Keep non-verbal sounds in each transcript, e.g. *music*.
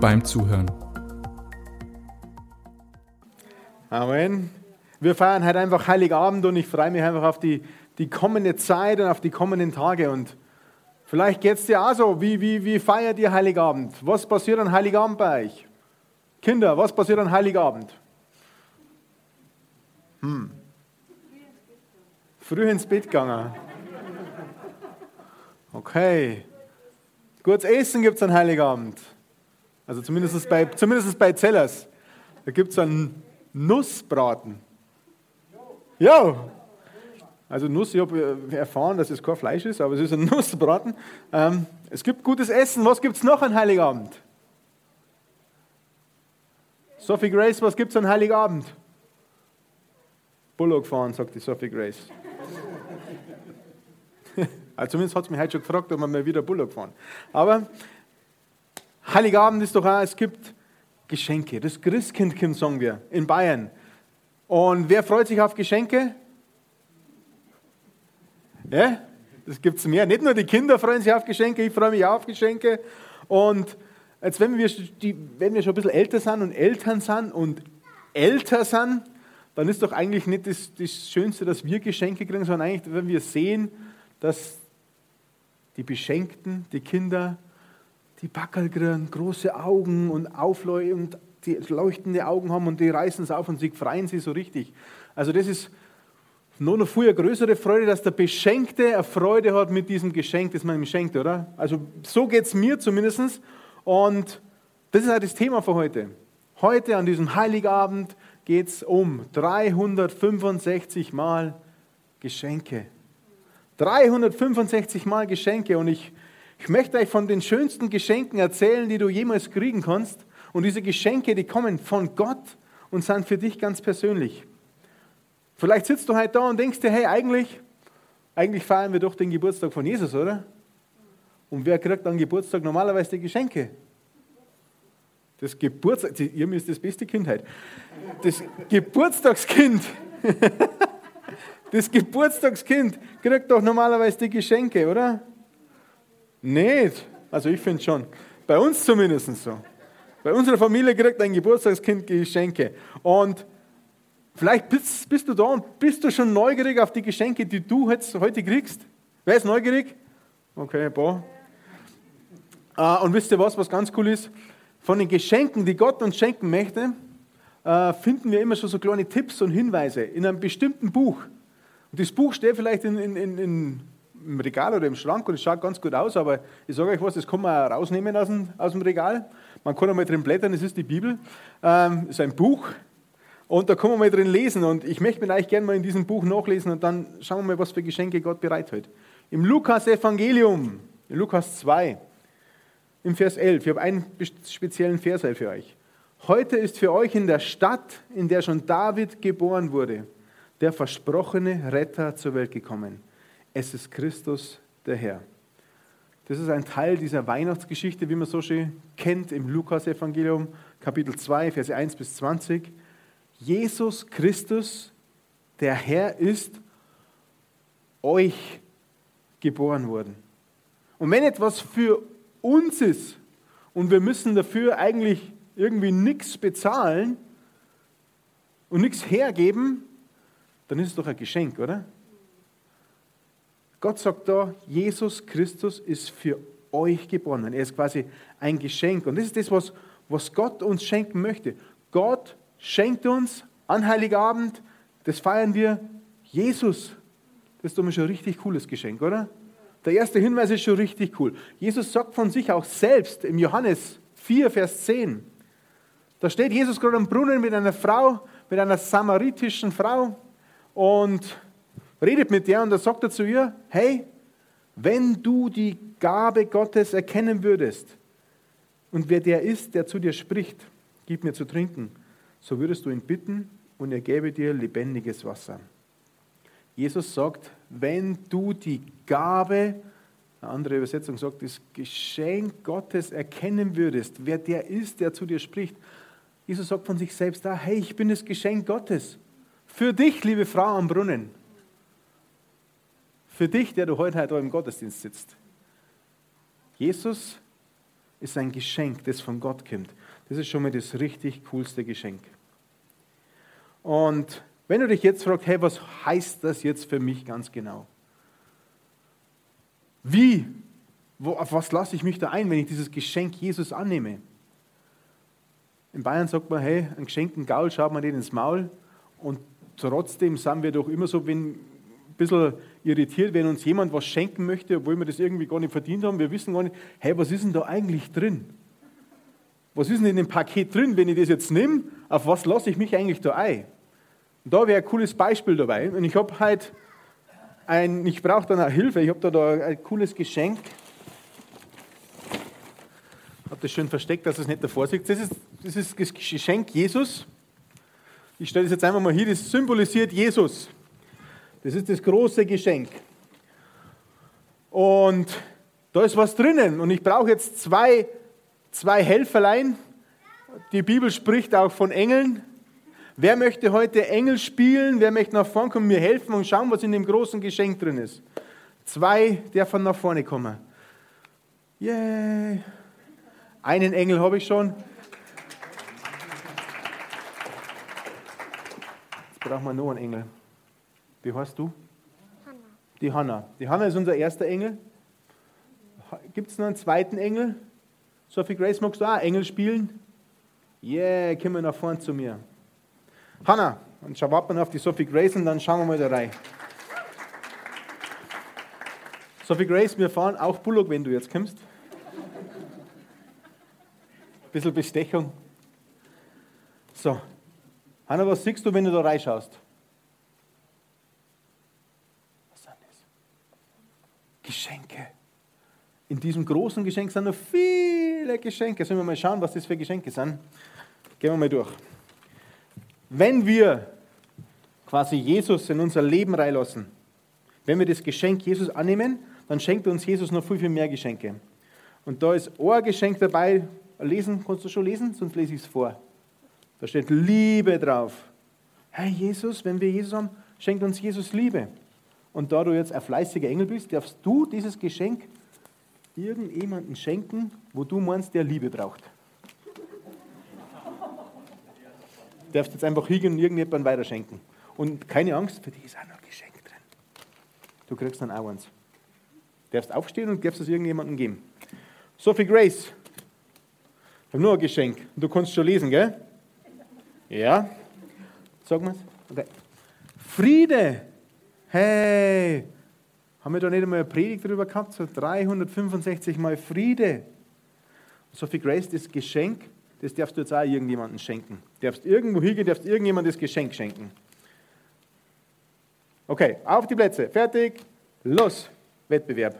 beim Zuhören. Amen. Wir feiern heute einfach Heiligabend und ich freue mich einfach auf die, die kommende Zeit und auf die kommenden Tage. Und vielleicht geht es dir auch so. Wie, wie, wie feiert ihr Heiligabend? Was passiert an Heiligabend bei euch? Kinder, was passiert an Heiligabend? Hm. Früh ins Bett gegangen. Okay. Gutes Essen gibt es an Heiligabend. Also zumindest bei, zumindest bei Zellers. Da gibt es einen Nussbraten. Ja. Also Nuss, ich habe erfahren, dass es kein Fleisch ist, aber es ist ein *laughs* Nussbraten. Ähm, es gibt gutes Essen. Was gibt es noch an Heiligabend? Sophie Grace, was gibt es an Heiligabend? Bullock fahren, sagt die Sophie Grace. *laughs* also zumindest hat sie mich heute schon gefragt, ob wir mal wieder Bullock fahren. Aber Heiligabend ist doch auch, es gibt Geschenke. Das Christkindkind sagen wir in Bayern. Und wer freut sich auf Geschenke? Ja, das gibt es mehr. Nicht nur die Kinder freuen sich auf Geschenke, ich freue mich auch auf Geschenke. Und Jetzt, wenn wir, wenn wir schon ein bisschen älter sind und Eltern sind und älter sind, dann ist doch eigentlich nicht das, das Schönste, dass wir Geschenke kriegen, sondern eigentlich, wenn wir sehen, dass die Beschenkten, die Kinder, die Backel kriegen, große Augen und aufleuchten und die leuchtende Augen haben und die reißen es auf und sie freuen sich so richtig. Also das ist noch eine viel größere Freude, dass der Beschenkte eine Freude hat mit diesem Geschenk, das man ihm schenkt, oder? Also so geht es mir zumindest. Und das ist halt das Thema für heute. Heute an diesem Heiligabend geht es um 365 Mal Geschenke. 365 Mal Geschenke. Und ich, ich möchte euch von den schönsten Geschenken erzählen, die du jemals kriegen kannst. Und diese Geschenke, die kommen von Gott und sind für dich ganz persönlich. Vielleicht sitzt du heute da und denkst dir, hey, eigentlich, eigentlich feiern wir doch den Geburtstag von Jesus, oder? Und wer kriegt am Geburtstag normalerweise die Geschenke? Das Geburtstag, ihr müsst das beste Kindheit. Das Geburtstagskind, *laughs* das Geburtstagskind kriegt doch normalerweise die Geschenke, oder? Nicht. Also ich finde schon. Bei uns zumindest so. Bei unserer Familie kriegt ein Geburtstagskind Geschenke. Und vielleicht bist, bist, du da und bist du schon neugierig auf die Geschenke, die du jetzt heute kriegst. Wer ist neugierig? Okay, boah. Und wisst ihr was, was ganz cool ist? Von den Geschenken, die Gott uns schenken möchte, uh, finden wir immer schon so kleine Tipps und Hinweise in einem bestimmten Buch. Und das Buch steht vielleicht in, in, in, im Regal oder im Schrank und es schaut ganz gut aus, aber ich sage euch was, das kann man rausnehmen aus dem, aus dem Regal. Man kann einmal drin blättern, das ist die Bibel. Ähm, ist ein Buch und da kann man mal drin lesen. Und ich möchte mir eigentlich gerne mal in diesem Buch nachlesen und dann schauen wir mal, was für Geschenke Gott bereithält. Im Lukas-Evangelium, Lukas 2, im Vers 11. Ich habe einen speziellen Vers für euch. Heute ist für euch in der Stadt, in der schon David geboren wurde, der versprochene Retter zur Welt gekommen. Es ist Christus der Herr. Das ist ein Teil dieser Weihnachtsgeschichte, wie man so schön kennt im Lukas-Evangelium, Kapitel 2, Verse 1 bis 20. Jesus Christus, der Herr, ist euch geboren worden. Und wenn etwas für uns ist und wir müssen dafür eigentlich irgendwie nichts bezahlen und nichts hergeben, dann ist es doch ein Geschenk, oder? Gott sagt da, Jesus Christus ist für euch geboren. Er ist quasi ein Geschenk. Und das ist das, was, was Gott uns schenken möchte. Gott schenkt uns an Heiligabend, das feiern wir, Jesus. Das ist doch mal schon ein richtig cooles Geschenk, oder? Der erste Hinweis ist schon richtig cool. Jesus sagt von sich auch selbst im Johannes 4, Vers 10. Da steht Jesus gerade am Brunnen mit einer Frau, mit einer samaritischen Frau und redet mit der und da sagt er zu ihr, hey, wenn du die Gabe Gottes erkennen würdest Und wer der ist, der zu dir spricht, gib mir zu trinken, so würdest du ihn bitten und er gäbe dir lebendiges Wasser. Jesus sagt, wenn du die Gabe, eine andere Übersetzung sagt, das Geschenk Gottes erkennen würdest, wer der ist, der zu dir spricht. Jesus sagt von sich selbst da, hey, ich bin das Geschenk Gottes. Für dich, liebe Frau am Brunnen. Für dich, der du heute, heute im Gottesdienst sitzt. Jesus ist ein Geschenk, das von Gott kommt. Das ist schon mal das richtig coolste Geschenk. Und wenn du dich jetzt fragst, hey, was heißt das jetzt für mich ganz genau? Wie, wo, auf was lasse ich mich da ein, wenn ich dieses Geschenk Jesus annehme? In Bayern sagt man, hey, ein geschenkten Gaul schaut man den ins Maul und trotzdem sind wir doch immer so wenn, bisschen irritiert, wenn uns jemand was schenken möchte, obwohl wir das irgendwie gar nicht verdient haben. Wir wissen gar nicht, hey, was ist denn da eigentlich drin? Was ist denn in dem Paket drin, wenn ich das jetzt nehme? Auf was lasse ich mich eigentlich da ein? Und da wäre ein cooles Beispiel dabei. Und ich habe halt ein, ich brauche dann auch Hilfe, ich habe da, da ein cooles Geschenk. Ich habe das schön versteckt, dass es nicht davor sieht. Das ist, das ist das Geschenk Jesus. Ich stelle das jetzt einfach mal hier, das symbolisiert Jesus. Das ist das große Geschenk. Und da ist was drinnen. Und ich brauche jetzt zwei, zwei Helferlein. Die Bibel spricht auch von Engeln. Wer möchte heute Engel spielen? Wer möchte nach vorne kommen, mir helfen und schauen, was in dem großen Geschenk drin ist? Zwei dürfen nach vorne kommen. Yay! Einen Engel habe ich schon. Jetzt brauchen wir noch einen Engel. Wie heißt du? Hanna. Die Hanna. Die Hanna ist unser erster Engel. Gibt es noch einen zweiten Engel? Sophie Grace, magst du auch Engel spielen? Yeah, komm mal nach vorne zu mir. Hanna, und schau warten auf die Sophie Grace und dann schauen wir mal da rein. Sophie Grace, wir fahren auch Bullock, wenn du jetzt kommst. Ein bisschen Bestechung. So. Hanna, was siehst du, wenn du da reinschaust? Was sind das? Geschenke. In diesem großen Geschenk sind noch viele Geschenke. Sollen wir mal schauen, was das für Geschenke sind? Gehen wir mal durch. Wenn wir quasi Jesus in unser Leben reinlassen, wenn wir das Geschenk Jesus annehmen, dann schenkt uns Jesus noch viel, viel mehr Geschenke. Und da ist ein Geschenk dabei. Lesen, kannst du schon lesen? Sonst lese ich es vor. Da steht Liebe drauf. Hey Jesus, wenn wir Jesus haben, schenkt uns Jesus Liebe. Und da du jetzt ein fleißiger Engel bist, darfst du dieses Geschenk irgendjemandem schenken, wo du meinst, der Liebe braucht. darfst jetzt einfach hingehen und irgendjemandem weiterschenken. Und keine Angst, für dich ist auch noch ein Geschenk drin. Du kriegst dann auch eins. Du darfst aufstehen und darfst es irgendjemandem geben. Sophie Grace, ich habe nur ein Geschenk. Du kannst schon lesen, gell? Ja? Sag mal. Okay. Friede. Hey. Haben wir da nicht einmal eine Predigt darüber gehabt? So 365 Mal Friede. Sophie Grace, das Geschenk das darfst du jetzt auch irgendjemandem schenken. Du darfst irgendwo hingehen, darfst irgendjemandem das Geschenk schenken. Okay, auf die Plätze, fertig, los, Wettbewerb.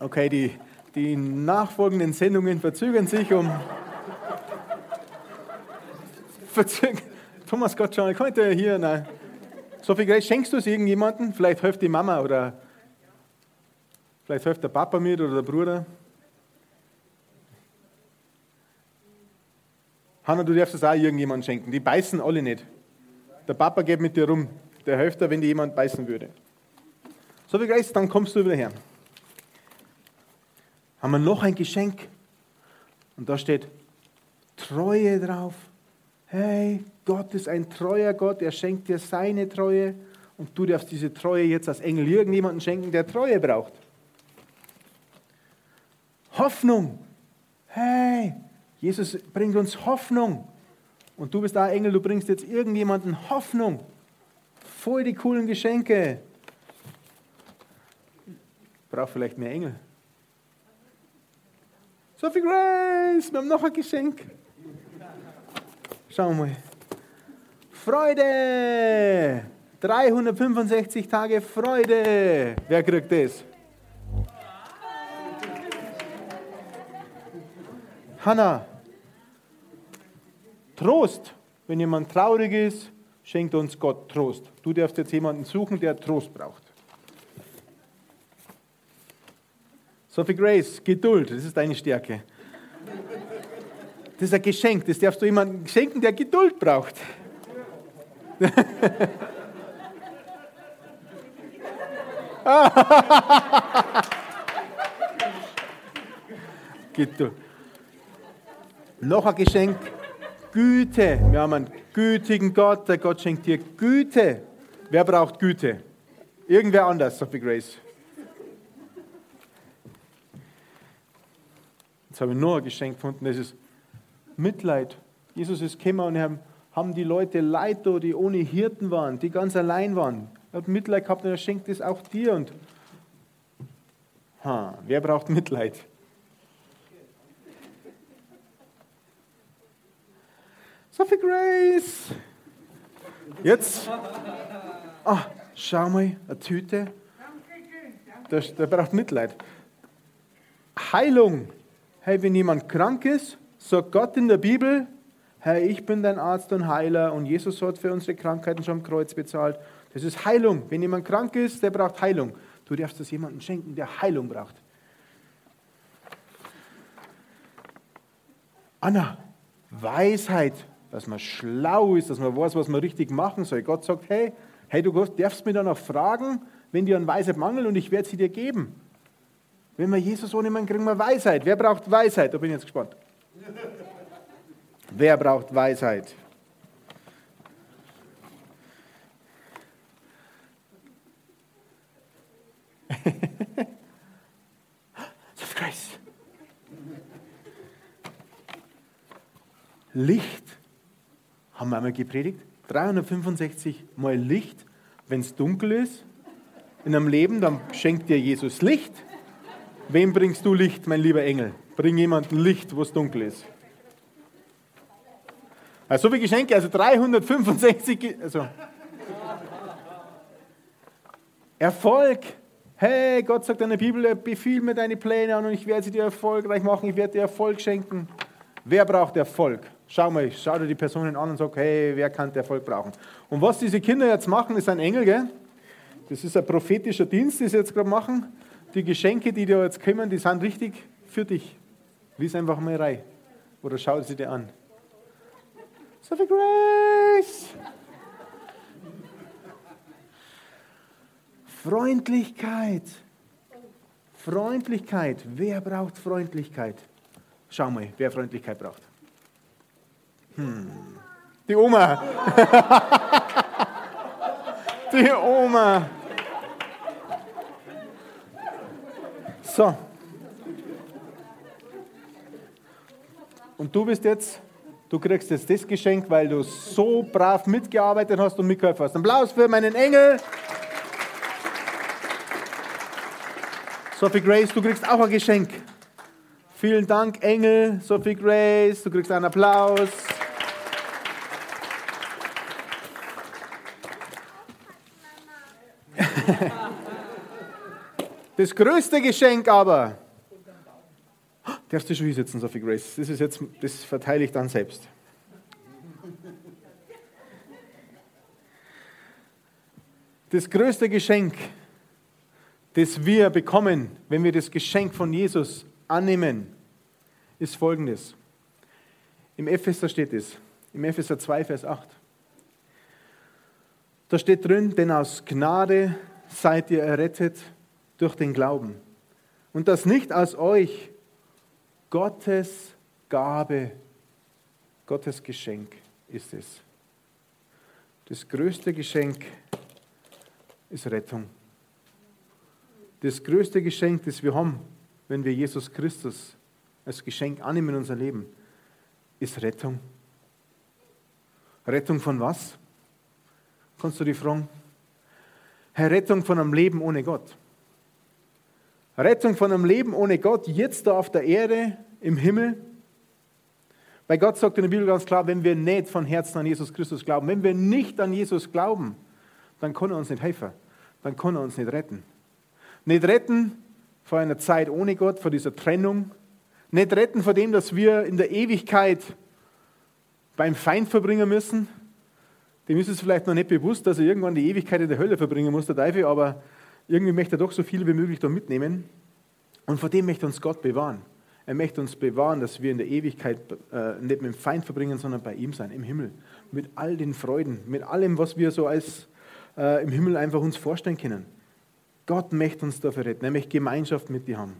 Okay, die, die nachfolgenden Sendungen verzögern sich um. *laughs* verzögern. Thomas Gottschalk, könnte hier, nein. Sophie Grace, schenkst du es irgendjemandem? Vielleicht hilft die Mama oder vielleicht hilft der Papa mit oder der Bruder. Hanna, du darfst es auch irgendjemandem schenken. Die beißen alle nicht. Der Papa geht mit dir rum. Der hilft dir, wenn dir jemand beißen würde. So wie Grace, dann kommst du wieder her. Haben wir noch ein Geschenk? Und da steht Treue drauf. Hey, Gott ist ein treuer Gott, er schenkt dir seine Treue und du darfst diese Treue jetzt als Engel irgendjemandem schenken, der Treue braucht. Hoffnung. Hey, Jesus bringt uns Hoffnung. Und du bist da Engel, du bringst jetzt irgendjemanden Hoffnung. Voll die coolen Geschenke. Ich brauche vielleicht mehr Engel. Sophie Grace, wir haben noch ein Geschenk. Schauen wir mal. Freude! 365 Tage Freude. Wer kriegt das? Hannah, Trost. Wenn jemand traurig ist, schenkt uns Gott Trost. Du darfst jetzt jemanden suchen, der Trost braucht. Sophie Grace, Geduld, das ist deine Stärke. Das ist ein Geschenk, das darfst du jemandem schenken, der Geduld braucht. *laughs* Geduld. Noch ein Geschenk, Güte. Wir haben einen gütigen Gott, der Gott schenkt dir Güte. Wer braucht Güte? Irgendwer anders, Sophie Grace. Jetzt habe ich noch ein Geschenk gefunden, das ist Mitleid. Jesus ist gekommen und haben die Leute Leid die ohne Hirten waren, die ganz allein waren. Er hat Mitleid gehabt und er schenkt es auch dir. Und ha, wer braucht Mitleid? Sophie Grace. Jetzt. Ah, schau mal, eine Tüte. Der, der braucht Mitleid. Heilung. Hey, wenn jemand krank ist, sagt Gott in der Bibel, Herr, ich bin dein Arzt und Heiler und Jesus hat für unsere Krankheiten schon am Kreuz bezahlt. Das ist Heilung. Wenn jemand krank ist, der braucht Heilung. Du darfst das jemandem schenken, der Heilung braucht. Anna, Weisheit, dass man schlau ist, dass man weiß, was man richtig machen soll. Gott sagt, hey, hey, du darfst mich dann auch fragen, wenn dir an Weisheit mangelt und ich werde sie dir geben. Wenn wir Jesus ohne kriegen wir Weisheit. Wer braucht Weisheit? Da bin ich jetzt gespannt. Wer braucht Weisheit? *laughs* Licht haben wir einmal gepredigt. 365 Mal Licht. Wenn es dunkel ist in einem Leben, dann schenkt dir Jesus Licht. Wem bringst du Licht, mein lieber Engel? Bring jemandem Licht, wo es dunkel ist. Also so viele Geschenke, also 365. Also. Erfolg. Hey, Gott sagt in der Bibel, befiehl mir deine Pläne an und ich werde sie dir erfolgreich machen, ich werde dir Erfolg schenken. Wer braucht Erfolg? Schau mal, schau dir die Personen an und sag, hey, wer kann Erfolg brauchen? Und was diese Kinder jetzt machen, ist ein Engel, gell? Das ist ein prophetischer Dienst, den sie jetzt gerade machen. Die Geschenke, die dir jetzt kommen, die sind richtig für dich. Lies einfach mal rein. Oder schau sie dir an. Sophie Grace! Freundlichkeit. Freundlichkeit. Wer braucht Freundlichkeit? Schau mal, wer Freundlichkeit braucht. Hm. Die Oma. *laughs* Die Oma. So. Und du bist jetzt, du kriegst jetzt das Geschenk, weil du so brav mitgearbeitet hast und mitgeholfen hast. Applaus für meinen Engel. Sophie Grace, du kriegst auch ein Geschenk. Vielen Dank, Engel, Sophie Grace, du kriegst einen Applaus. *laughs* Das größte Geschenk aber, darfst du schon hier sitzen, Sophie Grace, das, ist jetzt, das verteile ich dann selbst. Das größte Geschenk, das wir bekommen, wenn wir das Geschenk von Jesus annehmen, ist folgendes. Im Epheser steht es, im Epheser 2, Vers 8. Da steht drin, denn aus Gnade seid ihr errettet durch den Glauben. Und das nicht aus euch, Gottes Gabe, Gottes Geschenk ist es. Das größte Geschenk ist Rettung. Das größte Geschenk, das wir haben, wenn wir Jesus Christus als Geschenk annehmen in unser Leben, ist Rettung. Rettung von was? Kannst du die fragen? Herr, Rettung von einem Leben ohne Gott. Rettung von einem Leben ohne Gott, jetzt da auf der Erde, im Himmel. Weil Gott sagt in der Bibel ganz klar, wenn wir nicht von Herzen an Jesus Christus glauben, wenn wir nicht an Jesus glauben, dann kann er uns nicht helfen, dann kann er uns nicht retten. Nicht retten vor einer Zeit ohne Gott, vor dieser Trennung, Nicht retten vor dem, dass wir in der Ewigkeit beim Feind verbringen müssen. Dem ist es vielleicht noch nicht bewusst, dass er irgendwann die Ewigkeit in der Hölle verbringen muss, der Teufel, aber irgendwie möchte er doch so viel wie möglich da mitnehmen. Und vor dem möchte uns Gott bewahren. Er möchte uns bewahren, dass wir in der Ewigkeit äh, nicht mit dem Feind verbringen, sondern bei ihm sein, im Himmel. Mit all den Freuden, mit allem, was wir so als äh, im Himmel einfach uns vorstellen können. Gott möchte uns dafür retten, nämlich Gemeinschaft mit dir haben.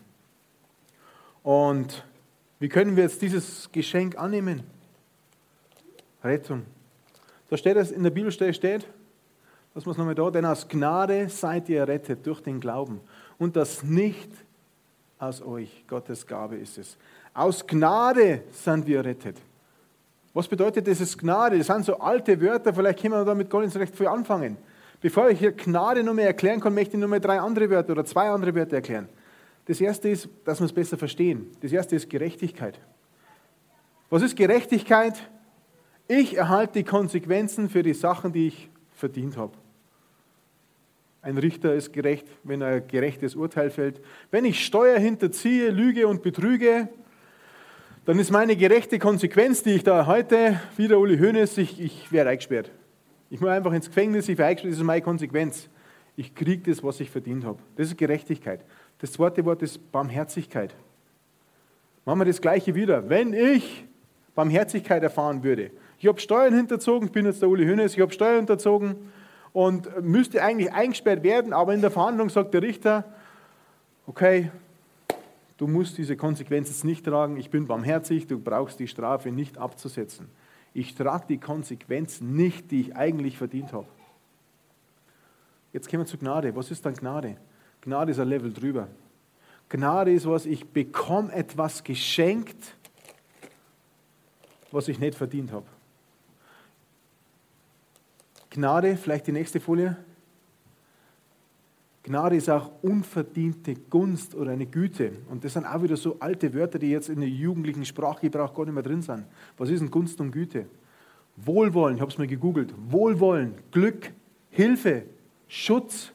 Und wie können wir jetzt dieses Geschenk annehmen? Rettung. Da steht es in der Bibelstelle steht, was muss nochmal da, denn aus Gnade seid ihr errettet durch den Glauben und das nicht aus euch, Gottes Gabe ist es. Aus Gnade sind wir errettet. Was bedeutet dieses Gnade? Das sind so alte Wörter, vielleicht können wir damit gar nicht so recht viel anfangen. Bevor ich hier Gnade mehr erklären kann, möchte ich mehr drei andere Wörter oder zwei andere Wörter erklären. Das erste ist, dass wir es besser verstehen. Das erste ist Gerechtigkeit. Was ist Gerechtigkeit? Ich erhalte die Konsequenzen für die Sachen, die ich verdient habe. Ein Richter ist gerecht, wenn er gerechtes Urteil fällt. Wenn ich Steuer hinterziehe, lüge und betrüge, dann ist meine gerechte Konsequenz, die ich da heute, wieder Uli Hoeneß, ich, ich werde eingesperrt. Ich muss einfach ins Gefängnis, ich werde eingesperrt, das ist meine Konsequenz. Ich kriege das, was ich verdient habe. Das ist Gerechtigkeit. Das zweite Wort ist Barmherzigkeit. Machen wir das gleiche wieder. Wenn ich Barmherzigkeit erfahren würde, ich habe Steuern hinterzogen, ich bin jetzt der Uli Hoeneß, ich habe Steuern hinterzogen und müsste eigentlich eingesperrt werden, aber in der Verhandlung sagt der Richter, okay, du musst diese Konsequenz jetzt nicht tragen, ich bin barmherzig, du brauchst die Strafe nicht abzusetzen. Ich trage die Konsequenz nicht, die ich eigentlich verdient habe. Jetzt kommen wir zu Gnade. Was ist dann Gnade? Gnade ist ein Level drüber. Gnade ist was, ich bekomme etwas geschenkt, was ich nicht verdient habe. Gnade, vielleicht die nächste Folie. Gnade ist auch unverdiente Gunst oder eine Güte. Und das sind auch wieder so alte Wörter, die jetzt in der jugendlichen Sprachgebrauch gar nicht mehr drin sind. Was ist denn Gunst und Güte? Wohlwollen, ich habe es mal gegoogelt. Wohlwollen, Glück, Hilfe, Schutz.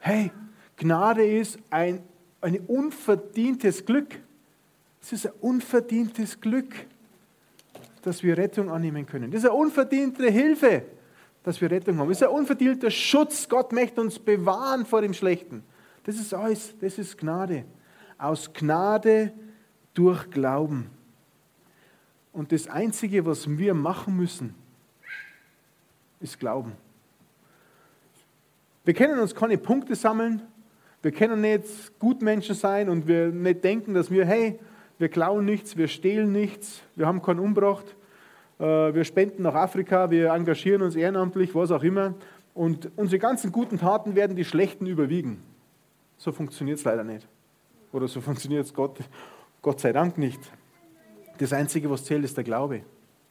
Hey, Gnade ist ein, ein unverdientes Glück. Es ist ein unverdientes Glück, dass wir Rettung annehmen können. Das ist eine unverdiente Hilfe dass wir Rettung haben. Es ist ein unverdienter Schutz. Gott möchte uns bewahren vor dem Schlechten. Das ist alles, das ist Gnade. Aus Gnade durch Glauben. Und das Einzige, was wir machen müssen, ist Glauben. Wir können uns keine Punkte sammeln. Wir können nicht Gutmenschen sein und wir nicht denken, dass wir, hey, wir klauen nichts, wir stehlen nichts, wir haben keinen Umbracht. Äh, wir spenden nach Afrika, wir engagieren uns ehrenamtlich, was auch immer. Und unsere ganzen guten Taten werden die schlechten überwiegen. So funktioniert es leider nicht. Oder so funktioniert es Gott, Gott sei Dank nicht. Das Einzige, was zählt, ist der Glaube.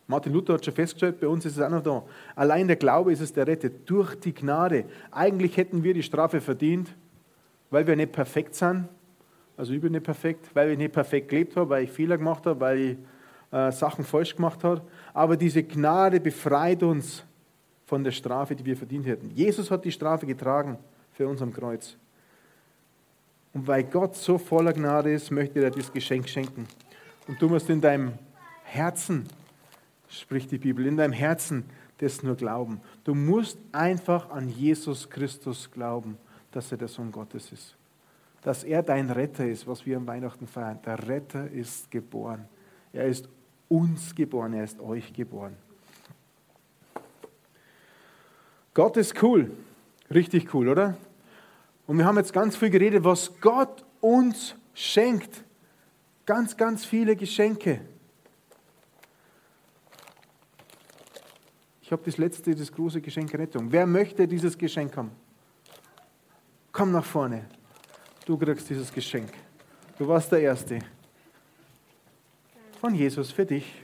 Martin Luther hat schon festgestellt, bei uns ist es auch noch da. Allein der Glaube ist es, der rettet. Durch die Gnade. Eigentlich hätten wir die Strafe verdient, weil wir nicht perfekt sind. Also ich bin nicht perfekt, weil ich nicht perfekt gelebt habe, weil ich Fehler gemacht habe, weil ich äh, Sachen falsch gemacht habe aber diese Gnade befreit uns von der Strafe, die wir verdient hätten. Jesus hat die Strafe getragen für uns am Kreuz. Und weil Gott so voller Gnade ist, möchte er dir das Geschenk schenken. Und du musst in deinem Herzen, spricht die Bibel, in deinem Herzen das nur glauben. Du musst einfach an Jesus Christus glauben, dass er der Sohn Gottes ist. Dass er dein Retter ist, was wir am Weihnachten feiern. Der Retter ist geboren. Er ist uns geboren, er ist euch geboren. Gott ist cool, richtig cool, oder? Und wir haben jetzt ganz viel geredet, was Gott uns schenkt. Ganz, ganz viele Geschenke. Ich habe das letzte, das große Geschenk Rettung. Wer möchte dieses Geschenk haben? Komm nach vorne. Du kriegst dieses Geschenk. Du warst der Erste von Jesus für dich.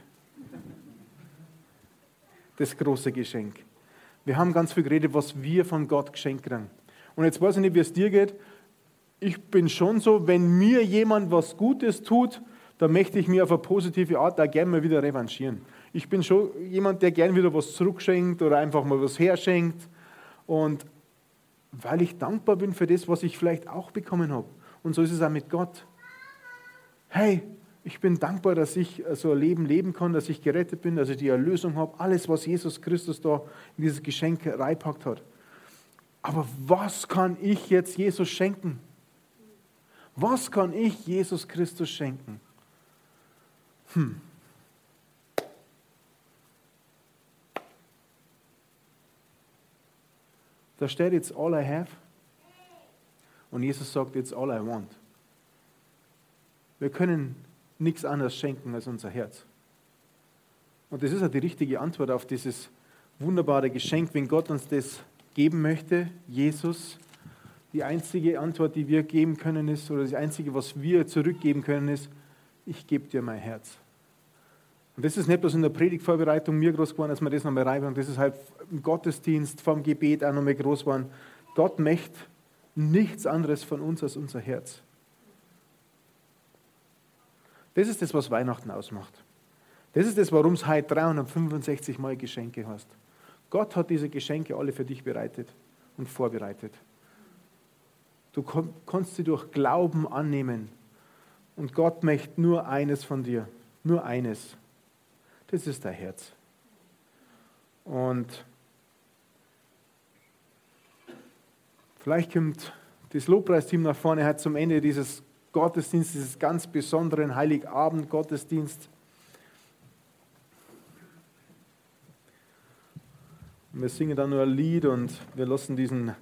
Das große Geschenk. Wir haben ganz viel geredet, was wir von Gott geschenkt kriegen. Und jetzt weiß ich nicht, wie es dir geht. Ich bin schon so, wenn mir jemand was Gutes tut, dann möchte ich mir auf eine positive Art da gerne mal wieder revanchieren. Ich bin schon jemand, der gerne wieder was zurückschenkt oder einfach mal was herschenkt. Und weil ich dankbar bin für das, was ich vielleicht auch bekommen habe. Und so ist es auch mit Gott. Hey, Ich bin dankbar, dass ich so ein Leben leben kann, dass ich gerettet bin, dass ich die Erlösung habe. Alles, was Jesus Christus da in dieses Geschenk reipackt hat. Aber was kann ich jetzt Jesus schenken? Was kann ich Jesus Christus schenken? Hm. Da steht jetzt all I have. Und Jesus sagt jetzt all I want. Wir können nichts anderes schenken als unser Herz. Und das ist ja die richtige Antwort auf dieses wunderbare Geschenk, wenn Gott uns das geben möchte, Jesus. Die einzige Antwort, die wir geben können, ist, oder das einzige, was wir zurückgeben können, ist, ich gebe dir mein Herz. Und das ist nicht bloß in der Predigtvorbereitung mir groß geworden, dass wir das nochmal reinbringen. Das ist halt im Gottesdienst, vom Gebet auch nochmal groß geworden. Gott möchte nichts anderes von uns als unser Herz. Das ist das, was Weihnachten ausmacht. Das ist das, warum es heute 365 Mal Geschenke hast. Gott hat diese Geschenke alle für dich bereitet und vorbereitet. Du kannst sie durch Glauben annehmen. Und Gott möchte nur eines von dir, nur eines. Das ist dein Herz. Und vielleicht kommt das Lobpreisteam nach vorne, hat zum Ende dieses Gottesdienst, dieses ganz besonderen Heiligabend-Gottesdienst. Wir singen dann nur ein Lied und wir lassen diesen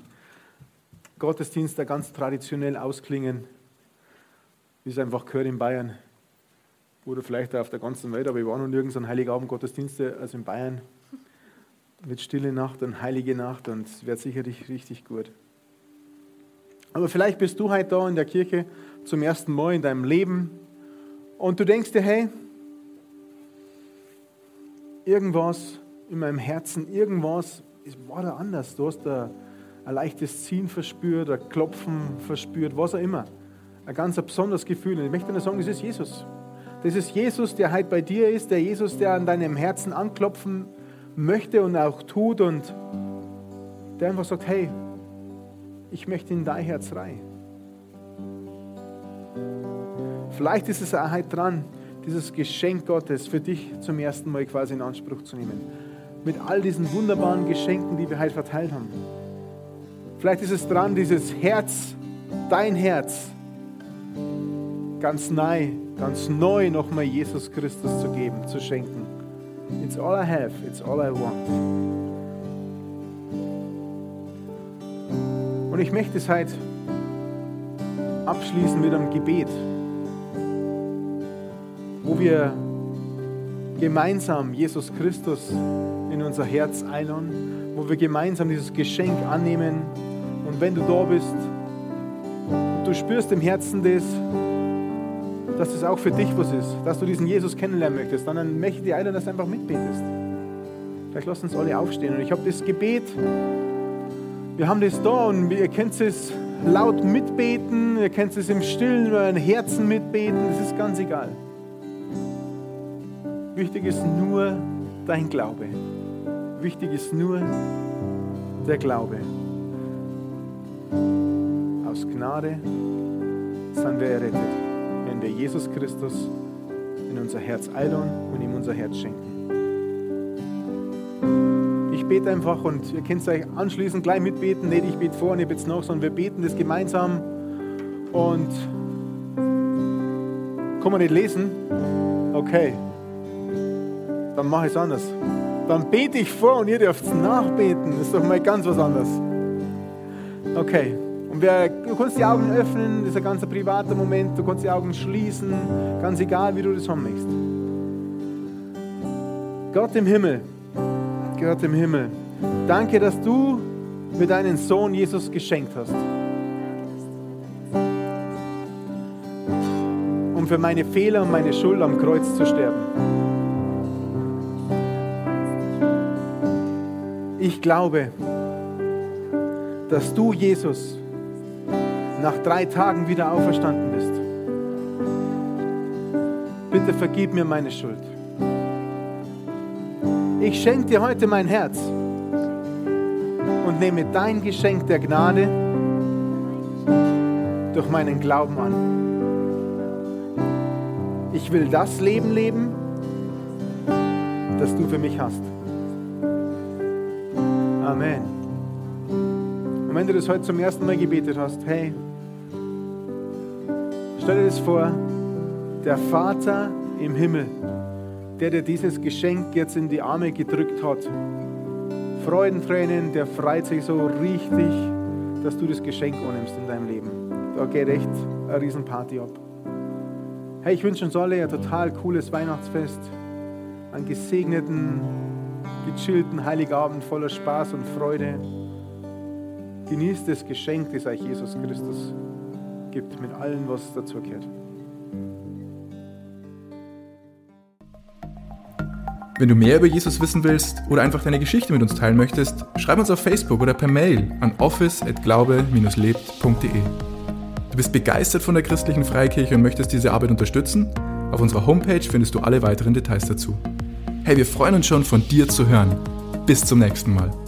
Gottesdienst da ganz traditionell ausklingen, wie es einfach gehört in Bayern oder vielleicht auch auf der ganzen Welt, aber ich war noch nirgends an Heiligabend-Gottesdienste als in Bayern mit Stille Nacht und Heilige Nacht und es wird sicherlich richtig gut. Aber vielleicht bist du heute da in der Kirche zum ersten Mal in deinem Leben und du denkst dir, hey, irgendwas in meinem Herzen, irgendwas war da anders. Du hast da ein leichtes Ziehen verspürt, ein Klopfen verspürt, was auch immer. Ein ganz besonderes Gefühl. Und ich möchte nur sagen, das ist Jesus. Das ist Jesus, der heute bei dir ist, der Jesus, der an deinem Herzen anklopfen möchte und auch tut und der einfach sagt, hey, ich möchte in dein Herz rein. Vielleicht ist es heute dran, dieses Geschenk Gottes für dich zum ersten Mal quasi in Anspruch zu nehmen. Mit all diesen wunderbaren Geschenken, die wir heute verteilt haben. Vielleicht ist es dran, dieses Herz, dein Herz, ganz neu, ganz neu nochmal Jesus Christus zu geben, zu schenken. It's all I have, it's all I want. Und ich möchte es heute abschließen mit einem Gebet wo wir gemeinsam Jesus Christus in unser Herz einladen, wo wir gemeinsam dieses Geschenk annehmen. Und wenn du da bist und du spürst im Herzen das, dass das auch für dich was ist, dass du diesen Jesus kennenlernen möchtest, dann möchte ich dir einladen, dass du einfach mitbetest. Vielleicht lass uns alle aufstehen. Und ich habe das Gebet, wir haben das da und ihr könnt es laut mitbeten, ihr könnt es im Stillen im Herzen mitbeten, das ist ganz egal. Wichtig ist nur dein Glaube. Wichtig ist nur der Glaube. Aus Gnade sind wir errettet, wenn wir Jesus Christus in unser Herz einladen und ihm unser Herz schenken. Ich bete einfach und ihr könnt euch anschließend gleich mitbeten. Nicht ich bete vor und ihr betet nach, sondern wir beten das gemeinsam. Und kann man nicht lesen? Okay dann mache ich es anders. Dann bete ich vor und ihr dürft nachbeten. Das ist doch mal ganz was anderes. Okay. Und wer, du kannst die Augen öffnen, das ist ein ganz privater Moment. Du kannst die Augen schließen, ganz egal, wie du das haben möchtest. Gott im Himmel, Gott im Himmel, danke, dass du mir deinen Sohn Jesus geschenkt hast. Um für meine Fehler und meine Schuld am Kreuz zu sterben. Ich glaube, dass du, Jesus, nach drei Tagen wieder auferstanden bist. Bitte vergib mir meine Schuld. Ich schenke dir heute mein Herz und nehme dein Geschenk der Gnade durch meinen Glauben an. Ich will das Leben leben, das du für mich hast. Amen. Und wenn du das heute zum ersten Mal gebetet hast, hey, stell dir das vor, der Vater im Himmel, der dir dieses Geschenk jetzt in die Arme gedrückt hat. Freudentränen, der freut sich so richtig, dass du das Geschenk annimmst in deinem Leben. Da geht echt eine Riesenparty ab. Hey, ich wünsche uns alle ein total cooles Weihnachtsfest, einen gesegneten, gechillten Heiligabend voller Spaß und Freude. Genießt das Geschenk, das euch Jesus Christus gibt, mit allem, was dazu gehört. Wenn du mehr über Jesus wissen willst oder einfach deine Geschichte mit uns teilen möchtest, schreib uns auf Facebook oder per Mail an office@glaube-lebt.de. Du bist begeistert von der christlichen Freikirche und möchtest diese Arbeit unterstützen? Auf unserer Homepage findest du alle weiteren Details dazu. Hey, wir freuen uns schon von dir zu hören. Bis zum nächsten Mal.